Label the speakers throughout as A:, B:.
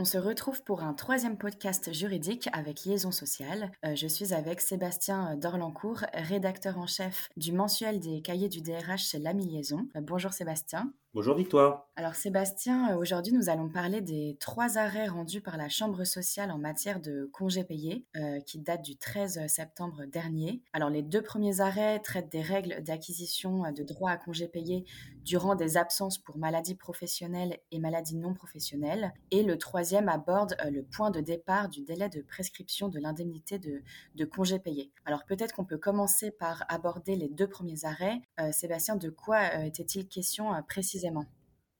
A: On se retrouve pour un troisième podcast juridique avec Liaison sociale. Euh, je suis avec Sébastien Dorlancourt, rédacteur en chef du mensuel des cahiers du DRH chez L'Ami Liaison. Euh, bonjour Sébastien.
B: Bonjour Victoire.
A: Alors Sébastien, euh, aujourd'hui nous allons parler des trois arrêts rendus par la Chambre sociale en matière de congés payés euh, qui datent du 13 septembre dernier. Alors les deux premiers arrêts traitent des règles d'acquisition euh, de droits à congés payés durant des absences pour maladies professionnelles et maladies non professionnelles. Et le troisième aborde le point de départ du délai de prescription de l'indemnité de, de congés payés. Alors peut-être qu'on peut commencer par aborder les deux premiers arrêts. Sébastien, de quoi était-il question précisément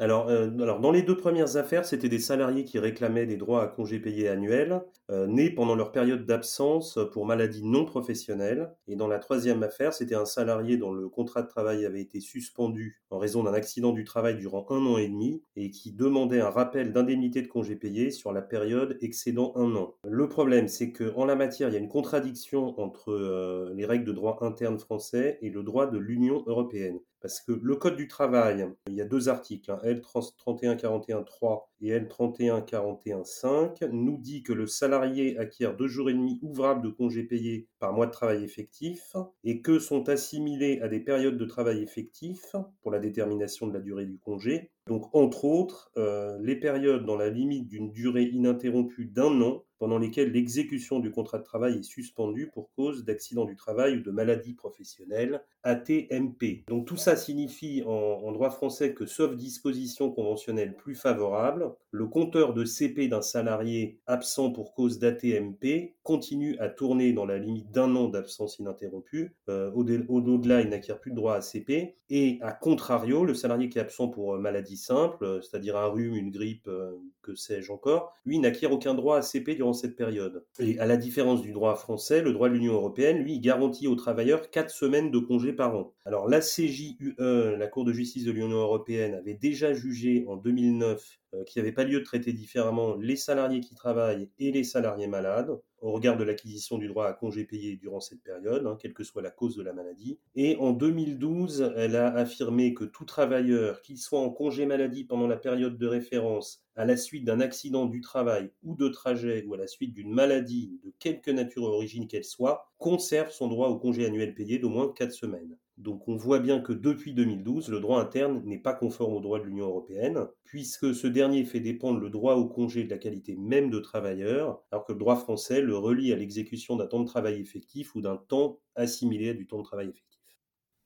B: alors, euh, alors, dans les deux premières affaires, c'était des salariés qui réclamaient des droits à congés payés annuels, euh, nés pendant leur période d'absence pour maladie non professionnelle. Et dans la troisième affaire, c'était un salarié dont le contrat de travail avait été suspendu en raison d'un accident du travail durant un an et demi et qui demandait un rappel d'indemnité de congés payés sur la période excédant un an. Le problème, c'est qu'en la matière, il y a une contradiction entre euh, les règles de droit interne français et le droit de l'Union européenne. Parce que le Code du travail, il y a deux articles, hein, L3141.3 et L3141.5, nous dit que le salarié acquiert deux jours et demi ouvrables de congés payés par mois de travail effectif et que sont assimilés à des périodes de travail effectif pour la détermination de la durée du congé. Donc, entre autres, euh, les périodes dans la limite d'une durée ininterrompue d'un an pendant lesquelles l'exécution du contrat de travail est suspendue pour cause d'accident du travail ou de maladie professionnelle, ATMP. Donc tout ça signifie en, droit français que sauf disposition conventionnelle plus favorable, le compteur de CP d'un salarié absent pour cause d'ATMP continue à tourner dans la limite d'un an d'absence ininterrompue. Euh, au-delà, il n'acquiert plus de droit à CP. Et à contrario, le salarié qui est absent pour euh, maladie simple, euh, c'est-à-dire un rhume, une grippe, que sais-je encore, lui n'acquiert aucun droit à CP durant cette période. Et à la différence du droit français, le droit de l'Union européenne, lui, garantit aux travailleurs 4 semaines de congés par an. Alors la CJUE, la Cour de justice de l'Union européenne, avait déjà jugé en 2009 euh, qu'il n'y avait pas lieu de traiter différemment les salariés qui travaillent et les salariés malades au regard de l'acquisition du droit à congés payés durant cette période, hein, quelle que soit la cause de la maladie. Et en 2012, elle a affirmé que tout travailleur, qu'il soit en congé maladie pendant la période de référence, à la suite d'un accident du travail ou de trajet ou à la suite d'une maladie de quelque nature ou origine qu'elle soit, conserve son droit au congé annuel payé d'au moins 4 semaines. Donc on voit bien que depuis 2012, le droit interne n'est pas conforme au droit de l'Union européenne, puisque ce dernier fait dépendre le droit au congé de la qualité même de travailleur, alors que le droit français le relie à l'exécution d'un temps de travail effectif ou d'un temps assimilé à du temps de travail effectif.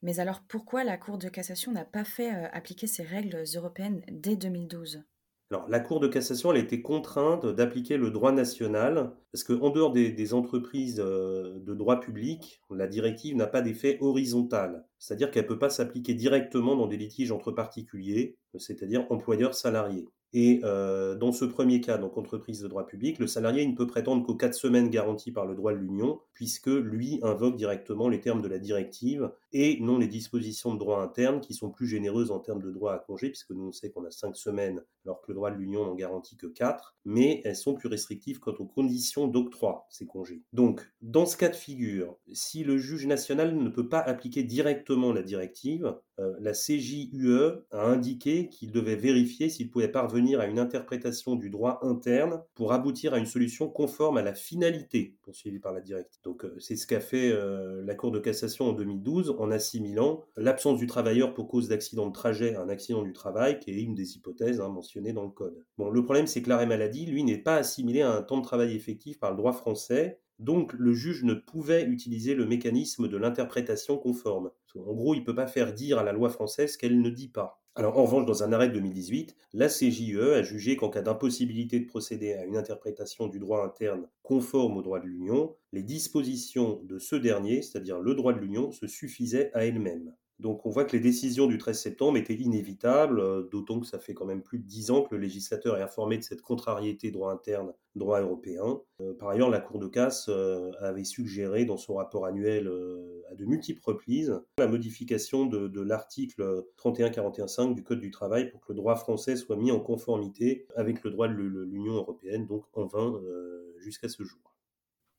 A: Mais alors pourquoi la Cour de cassation n'a pas fait euh, appliquer ces règles européennes dès 2012
B: alors, la Cour de cassation, elle a été contrainte d'appliquer le droit national, parce qu'en dehors des, entreprises euh, de droit public, la directive n'a pas d'effet horizontal, c'est-à-dire qu'elle ne peut pas s'appliquer directement dans des litiges entre particuliers, c'est-à-dire employeurs-salariés. Et euh, dans ce premier cas, donc entreprise de droit public, le salarié ne peut prétendre qu'aux quatre semaines garanties par le droit de l'Union, puisque lui invoque directement les termes de la directive et non les dispositions de droit interne qui sont plus généreuses en termes de droit à congé, puisque nous on sait qu'on a cinq semaines alors que le droit de l'Union n'en garantit que quatre, mais elles sont plus restrictives quant aux conditions d'octroi, ces congés. Donc, dans ce cas de figure, si le juge national ne peut pas appliquer directement la directive, euh, la CJUE a indiqué qu'il devait vérifier s'il pouvait parvenir à une interprétation du droit interne pour aboutir à une solution conforme à la finalité poursuivie par la directive. Donc euh, c'est ce qu'a fait euh, la Cour de cassation en 2012 en assimilant l'absence du travailleur pour cause d'accident de trajet à un accident du travail, qui est une des hypothèses hein, mentionnées dans le Code. Bon, le problème c'est que l'arrêt maladie, lui, n'est pas assimilé à un temps de travail effectif par le droit français, donc le juge ne pouvait utiliser le mécanisme de l'interprétation conforme. En gros, il ne peut pas faire dire à la loi française qu'elle ne dit pas. Alors en revanche, dans un arrêt de 2018, la CJE a jugé qu'en cas d'impossibilité de procéder à une interprétation du droit interne conforme au droit de l'Union, les dispositions de ce dernier, c'est-à-dire le droit de l'Union, se suffisaient à elles-mêmes. Donc on voit que les décisions du 13 septembre étaient inévitables, euh, d'autant que ça fait quand même plus de dix ans que le législateur est informé de cette contrariété droit interne, droit européen. Euh, par ailleurs, la Cour de casse euh, avait suggéré dans son rapport annuel à de multiples reprises la modification de, l'article 3141.5 du Code du travail pour que le droit français soit mis en conformité avec le droit de l'Union européenne, donc en vain jusqu'à ce jour.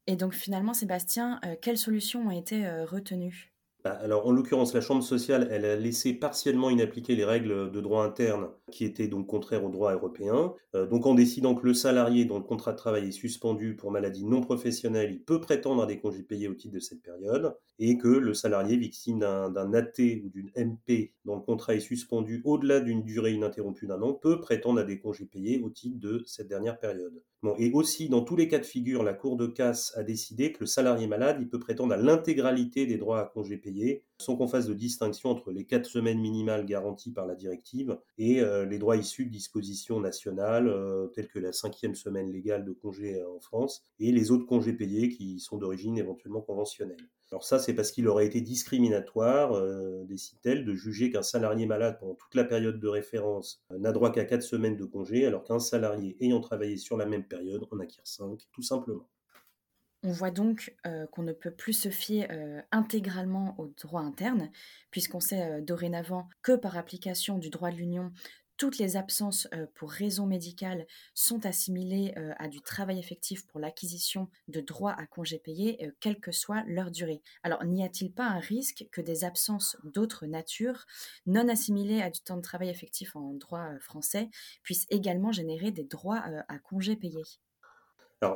A: Et donc finalement, Sébastien, quelles solutions ont été retenues?
B: Alors, en l'occurrence, la Chambre sociale, elle a laissé partiellement inappliquer les règles de droit interne qui étaient donc contraires au droit européen. Euh, donc, en décidant que le salarié dont le contrat de travail est suspendu pour maladie non professionnelle, il peut prétendre à des congés payés au titre de cette période, et que le salarié victime d'un AT ou d'une MP dont le contrat est suspendu au-delà d'une durée ininterrompue d'un an peut prétendre à des congés payés au titre de cette dernière période. Bon, et aussi, dans tous les cas de figure, la Cour de casse a décidé que le salarié malade, il peut prétendre à l'intégralité des droits à congés payés sans qu'on fasse de distinction entre les quatre semaines minimales garanties par la directive et euh, les droits issus de dispositions nationales euh, telles que la cinquième semaine légale de congé euh, en France et les autres congés payés qui sont d'origine éventuellement conventionnelle. Alors ça, c'est parce qu'il aurait été discriminatoire, décide-t-elle, de juger qu'un salarié malade pendant toute la période de référence n'a droit qu'à quatre semaines de congé, alors qu'un salarié ayant travaillé sur la même période en acquiert cinq, tout simplement.
A: On voit donc euh, qu'on ne peut plus se fier euh, intégralement au droit interne, puisqu'on sait euh, dorénavant que par application du droit de l'Union, toutes les absences pour raison médicale sont assimilées à du travail effectif pour l'acquisition de droits à congés payés, quelle que soit leur durée. Alors, n'y a-t-il pas un risque que des absences d'autre nature, non assimilées à du temps de travail effectif en droit français, puissent également générer des droits à congés payés?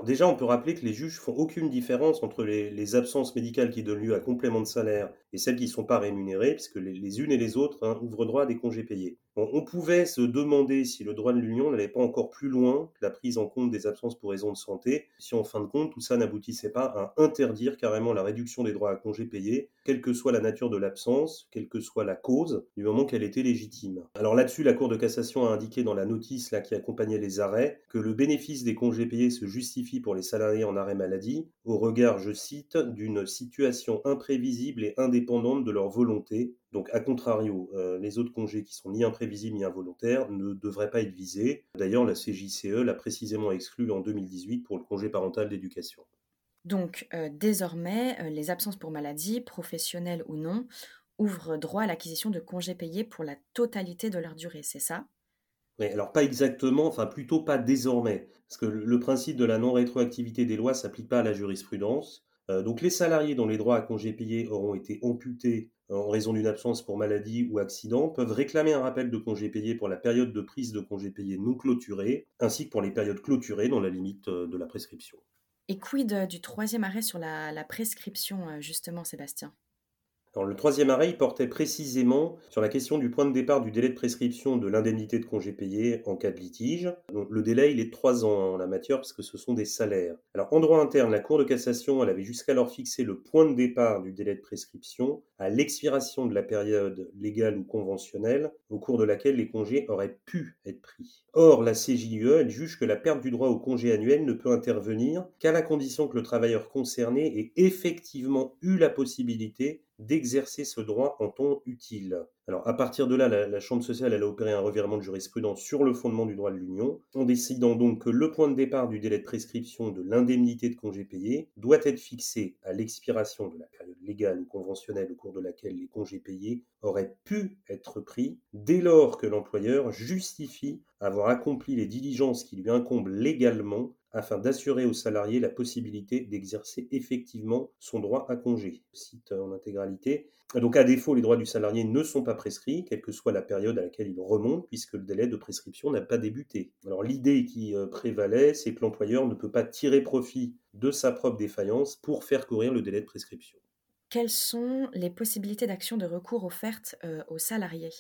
B: Déjà, on peut rappeler que les juges font aucune différence entre les, absences médicales qui donnent lieu à complément de salaire et celles qui ne sont pas rémunérées, puisque les, unes et les autres hein, ouvrent droit à des congés payés. on pouvait se demander si le droit de l'Union n'allait pas encore plus loin que la prise en compte des absences pour raison de santé, si en fin de compte tout ça n'aboutissait pas à interdire carrément la réduction des droits à congés payés, quelle que soit la nature de l'absence, quelle que soit la cause, du moment qu'elle était légitime. Alors là-dessus, la Cour de cassation a indiqué dans la notice qui accompagnait les arrêts que le bénéfice des congés payés se justifie pour les salariés en arrêt maladie au regard, je cite, d'une situation imprévisible et indépendante indépendante de leur volonté. Donc, à contrario, euh, les autres congés qui sont ni imprévisibles ni involontaires ne devraient pas être visés. D'ailleurs, la CJCE l'a précisément exclu en 2018 pour le congé parental d'éducation.
A: Donc, euh, désormais, euh, les absences pour maladie, professionnelles ou non, ouvrent droit à l'acquisition de congés payés pour la totalité de leur durée, c'est ça?
B: Oui, alors pas exactement, enfin plutôt pas désormais, parce que le principe de la non-rétroactivité des lois s'applique pas à la jurisprudence. Euh, donc les salariés dont les droits à congés payés auront été amputés en raison d'une absence pour maladie ou accident peuvent réclamer un rappel de congés payés pour la période de prise de congés payés non clôturée, ainsi que pour les périodes clôturées dans la limite de la prescription.
A: Et quid euh, du troisième arrêt sur la prescription, justement, Sébastien?
B: Le troisième arrêt portait précisément sur la question du point de départ du délai de prescription de l'indemnité de congé payé en cas de litige. le délai, est de trois ans en la matière parce que ce sont des salaires. Alors, en droit interne, la Cour de cassation, avait jusqu'alors fixé le point de départ du délai de prescription à l'expiration de la période légale ou conventionnelle au cours de laquelle les congés auraient pu être pris. Or, la CJUE, juge que la perte du droit au congé annuel ne peut intervenir qu'à la condition que le travailleur concerné ait effectivement eu la possibilité d'exercer ce droit en temps utile. Alors à partir de là, la, Chambre sociale a opéré un revirement de jurisprudence sur le fondement du droit de l'Union, en décidant donc que le point de départ du délai de prescription de l'indemnité de congé payé doit être fixé à l'expiration de la période légale ou conventionnelle au cours de laquelle les congés payés auraient pu être pris, dès lors que l'employeur justifie avoir accompli les diligences qui lui incombent légalement afin d'assurer aux salariés la possibilité d'exercer effectivement son droit à congé. Cite en intégralité. Donc à défaut, les droits du salarié ne sont pas prescrits, quelle que soit la période à laquelle il remonte, puisque le délai de prescription n'a pas débuté. Alors l'idée qui euh, prévalait, c'est que l'employeur ne peut pas tirer profit de sa propre défaillance pour faire courir le délai de prescription.
A: Quelles sont les possibilités d'action de recours offertes euh, aux salariés?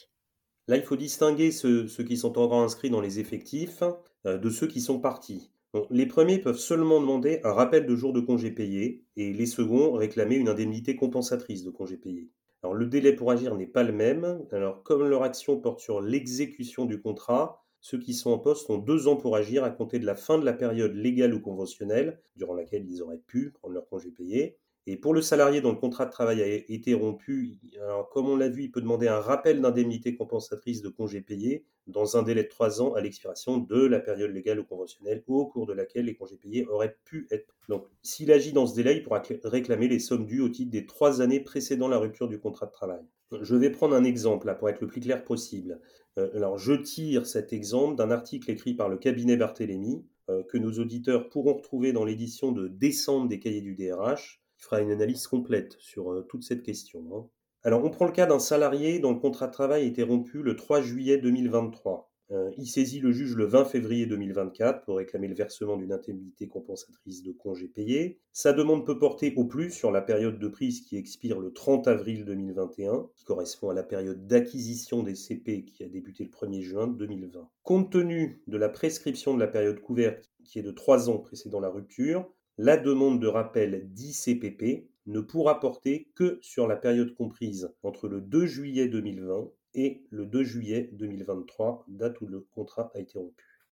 B: Là, il faut distinguer ceux, qui sont encore inscrits dans les effectifs euh, de ceux qui sont partis les premiers peuvent seulement demander un rappel de jours de congé payés et les seconds réclamer une indemnité compensatrice de congé payés. Alors le délai pour agir n'est pas le même. Alors comme leur action porte sur l'exécution du contrat, ceux qui sont en poste ont deux ans pour agir à compter de la fin de la période légale ou conventionnelle, durant laquelle ils auraient pu prendre leur congé payé, et pour le salarié dont le contrat de travail a été rompu, alors comme on l'a vu, il peut demander un rappel d'indemnité compensatrice de congés payés dans un délai de trois ans à l'expiration de la période légale ou conventionnelle au cours de laquelle les congés payés auraient pu être. Donc, s'il agit dans ce délai, il pourra réclamer les sommes dues au titre des trois années précédant la rupture du contrat de travail. Je vais prendre un exemple là, pour être le plus clair possible. Euh, alors, je tire cet exemple d'un article écrit par le cabinet Barthélémy euh, que nos auditeurs pourront retrouver dans l'édition de décembre des cahiers du DRH qui fera une analyse complète sur euh, toute cette question. Hein. Alors, on prend le cas d'un salarié dont le contrat de travail a été rompu le 3 juillet 2023. Euh, il saisit le juge le 20 février 2024 pour réclamer le versement d'une indemnité compensatrice de congés payés. Sa demande peut porter au plus sur la période de prise qui expire le 30 avril 2021, qui correspond à la période d'acquisition des CP qui a débuté le 1er juin 2020. Compte tenu de la prescription de la période couverte qui est de 3 ans précédant la rupture, la demande de rappel d'ICPP ne pourra porter que sur la période comprise entre le 2 juillet 2020 et le 2 juillet 2023, date où le contrat a été rompu.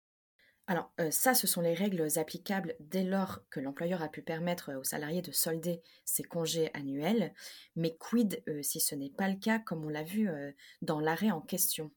A: Alors euh, ça, ce sont les règles applicables dès lors que l'employeur a pu permettre aux salariés de solder ses congés annuels. Mais quid euh, si ce n'est pas le cas, comme on l'a vu euh, dans l'arrêt en question?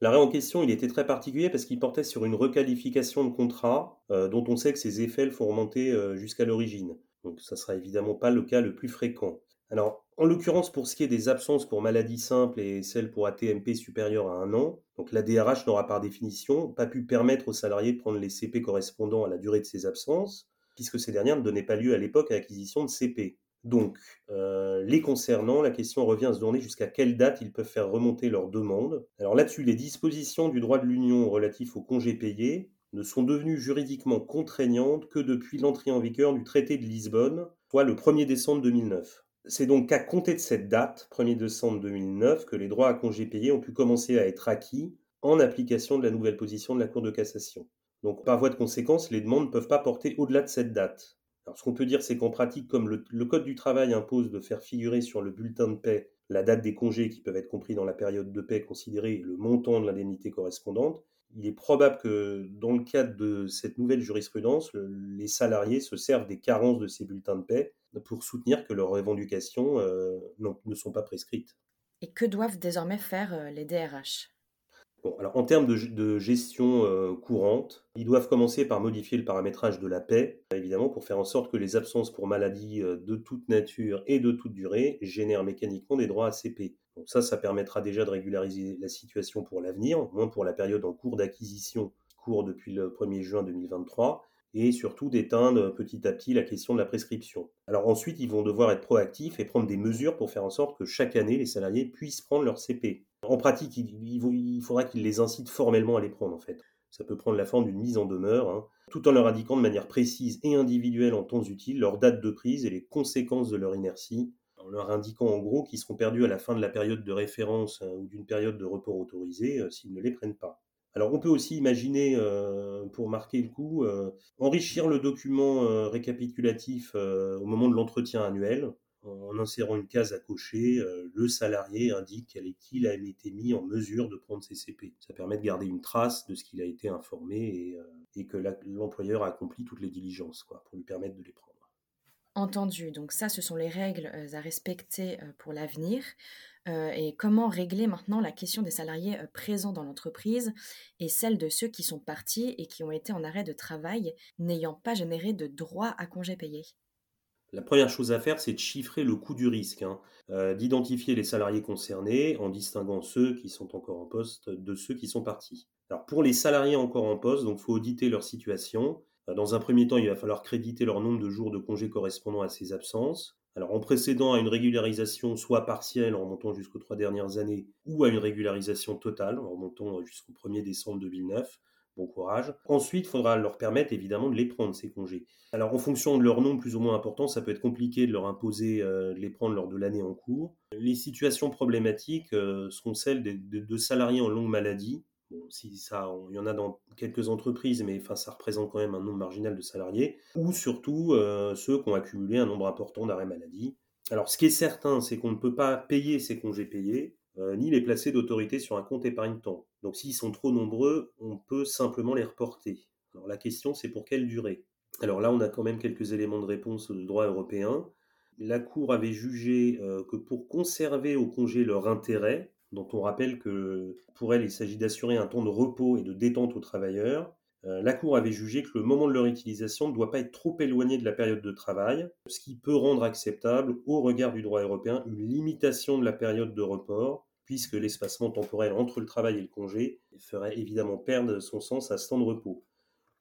B: L'arrêt en question, était très particulier parce qu'il portait sur une requalification de contrat dont on sait que ses effets le font remonter jusqu'à l'origine. Donc ça sera évidemment pas le cas le plus fréquent. Alors, en l'occurrence, pour ce qui est des absences pour maladie simple et celles pour ATMP supérieures à un an, donc la DRH n'aura par définition pas pu permettre aux salariés de prendre les CP correspondant à la durée de ces absences, puisque ces dernières ne donnaient pas lieu à l'époque à l'acquisition de CP. Donc, euh, les concernant, la question revient à se donner jusqu'à quelle date ils peuvent faire remonter leur demande. Alors là-dessus, les dispositions du droit de l'Union relatifs aux congés payés ne sont devenues juridiquement contraignantes que depuis l'entrée en vigueur du traité de Lisbonne, soit le 1er décembre 2009. C'est donc qu'à compter de cette date, 1er décembre 2009, que les droits à congés payés ont pu commencer à être acquis en application de la nouvelle position de la Cour de cassation. Donc par voie de conséquence, les demandes ne peuvent pas porter au-delà de cette date. Ce qu'on peut dire, c'est qu'en pratique, comme le, Code du travail impose de faire figurer sur le bulletin de paie la date des congés qui peuvent être compris dans la période de paie considérée et le montant de l'indemnité correspondante, il est probable que dans le cadre de cette nouvelle jurisprudence, les salariés se servent des carences de ces bulletins de paie pour soutenir que leurs revendications euh, ne sont pas prescrites.
A: Et que doivent désormais faire euh, les DRH
B: en termes de, gestion euh, courante, ils doivent commencer par modifier le paramétrage de la paix, évidemment, pour faire en sorte que les absences pour maladie de toute nature et de toute durée génèrent mécaniquement des droits à CP. Donc ça, ça permettra déjà de régulariser la situation pour l'avenir, moins pour la période en cours d'acquisition, court depuis le 1er juin 2023, et surtout d'éteindre petit à petit la question de la prescription. Alors ensuite, ils vont devoir être proactifs et prendre des mesures pour faire en sorte que chaque année, les salariés puissent prendre leur CP. En pratique, il, faudra qu'ils les incitent formellement à les prendre, en fait. Ça peut prendre la forme d'une mise en demeure, hein, tout en leur indiquant de manière précise et individuelle en temps utile leur date de prise et les conséquences de leur inertie, en leur indiquant en gros qu'ils seront perdus à la fin de la période de référence euh, ou d'une période de report autorisé euh, s'ils ne les prennent pas. Alors on peut aussi imaginer, euh, pour marquer le coup, euh, enrichir le document récapitulatif au moment de l'entretien annuel en insérant une case à cocher, le salarié indique qu'il a été mis en mesure de prendre ses CP. Ça permet de garder une trace de ce qu'il a été informé et, que l'employeur a accompli toutes les diligences pour lui permettre de les prendre.
A: Entendu, donc ça ce sont les règles à respecter pour l'avenir. Euh, et comment régler maintenant la question des salariés euh, présents dans l'entreprise et celle de ceux qui sont partis et qui ont été en arrêt de travail n'ayant pas généré de droit à congé payé
B: la première chose à faire, c'est de chiffrer le coût du risque, hein. euh, d'identifier les salariés concernés en distinguant ceux qui sont encore en poste de ceux qui sont partis. Pour les salariés encore en poste, donc faut auditer leur situation. Dans un premier temps, il va falloir créditer leur nombre de jours de congé correspondant à ces absences. Alors en précédant à une régularisation soit partielle en remontant jusqu'aux trois dernières années ou à une régularisation totale en remontant jusqu'au 1er décembre 2009. Courage. Ensuite, il faudra leur permettre évidemment de les prendre, ces congés. Alors en fonction de leur nombre plus ou moins important, ça peut être compliqué de leur imposer euh, de les prendre lors de l'année en cours. Les situations problématiques euh, seront celles de salariés en longue maladie Bon, si ça, il y en a dans quelques entreprises, mais enfin, ça représente quand même un nombre marginal de salariés, ou surtout euh, ceux qui ont accumulé un nombre important d'arrêts maladie. Alors, ce qui est certain, c'est qu'on ne peut pas payer ces congés payés, ni les placer d'autorité sur un compte épargne-temps. Donc, s'ils sont trop nombreux, on peut simplement les reporter. Alors, la question, c'est pour quelle durée? Alors là, on a quand même quelques éléments de réponse du droit européen. La Cour avait jugé euh, que pour conserver au congé leur intérêt, dont on rappelle que pour elle, il s'agit d'assurer un temps de repos et de détente aux travailleurs. Euh, la Cour avait jugé que le moment de leur utilisation ne doit pas être trop éloigné de la période de travail, ce qui peut rendre acceptable, au regard du droit européen, une limitation de la période de report, puisque l'espacement temporel entre le travail et le congé ferait évidemment perdre son sens à ce temps de repos.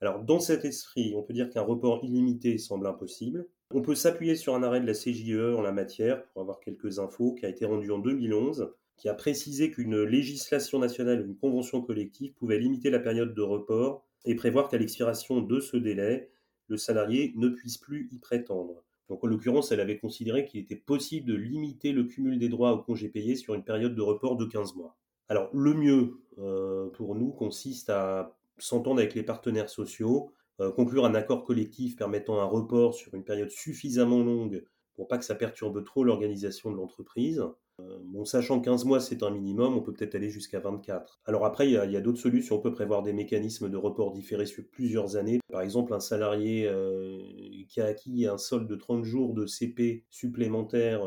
B: Alors, dans cet esprit, on peut dire qu'un report illimité semble impossible, On peut s'appuyer sur un arrêt de la CJE en la matière pour avoir quelques infos qui a été rendu en 2011 qui a précisé qu'une législation nationale ou une convention collective pouvait limiter la période de report et prévoir qu'à l'expiration de ce délai, le salarié ne puisse plus y prétendre. Donc en l'occurrence, elle avait considéré qu'il était possible de limiter le cumul des droits au congé payé sur une période de report de 15 mois. Alors le mieux euh, pour nous consiste à s'entendre avec les partenaires sociaux, euh, conclure un accord collectif permettant un report sur une période suffisamment longue pour pas que ça perturbe trop l'organisation de l'entreprise. Euh, bon, sachant 15 mois c'est un minimum, on peut peut-être aller jusqu'à 24. Alors après, il y a, d'autres solutions. On peut prévoir des mécanismes de report différés sur plusieurs années. Par exemple, un salarié euh, qui a acquis un solde de 30 jours de CP supplémentaire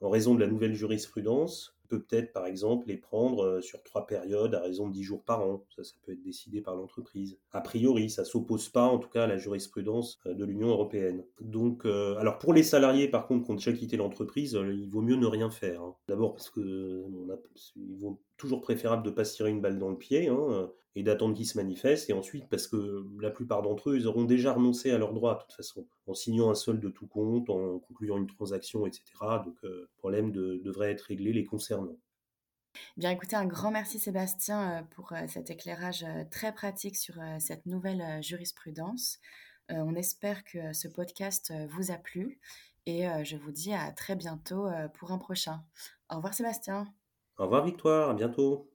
B: en raison de la nouvelle jurisprudence peut peut-être, par exemple, les prendre euh, sur trois périodes à raison de 10 jours par an. Ça, ça peut être décidé par l'entreprise. A priori, ça s'oppose pas, en tout cas, à la jurisprudence euh, de l'Union européenne. Donc, euh, alors pour les salariés, par contre, qui ont déjà quitté l'entreprise, il vaut mieux ne rien faire. Hein. D'abord parce que il vaut toujours préférable de pas se tirer une balle dans le pied. Hein, et d'attendre qu'ils se manifestent, et ensuite parce que la plupart d'entre eux, ils auront déjà renoncé à leurs droits de toute façon, en signant un solde de tout compte, en concluant une transaction, etc. Donc le problème devrait être réglé les concernant.
A: Bien écoutez, un grand merci Sébastien euh, pour euh, cet éclairage euh, très pratique sur cette nouvelle jurisprudence. On espère que ce podcast vous a plu et je vous dis à très bientôt pour un prochain. Au revoir Sébastien.
B: Au revoir Victoire, à bientôt.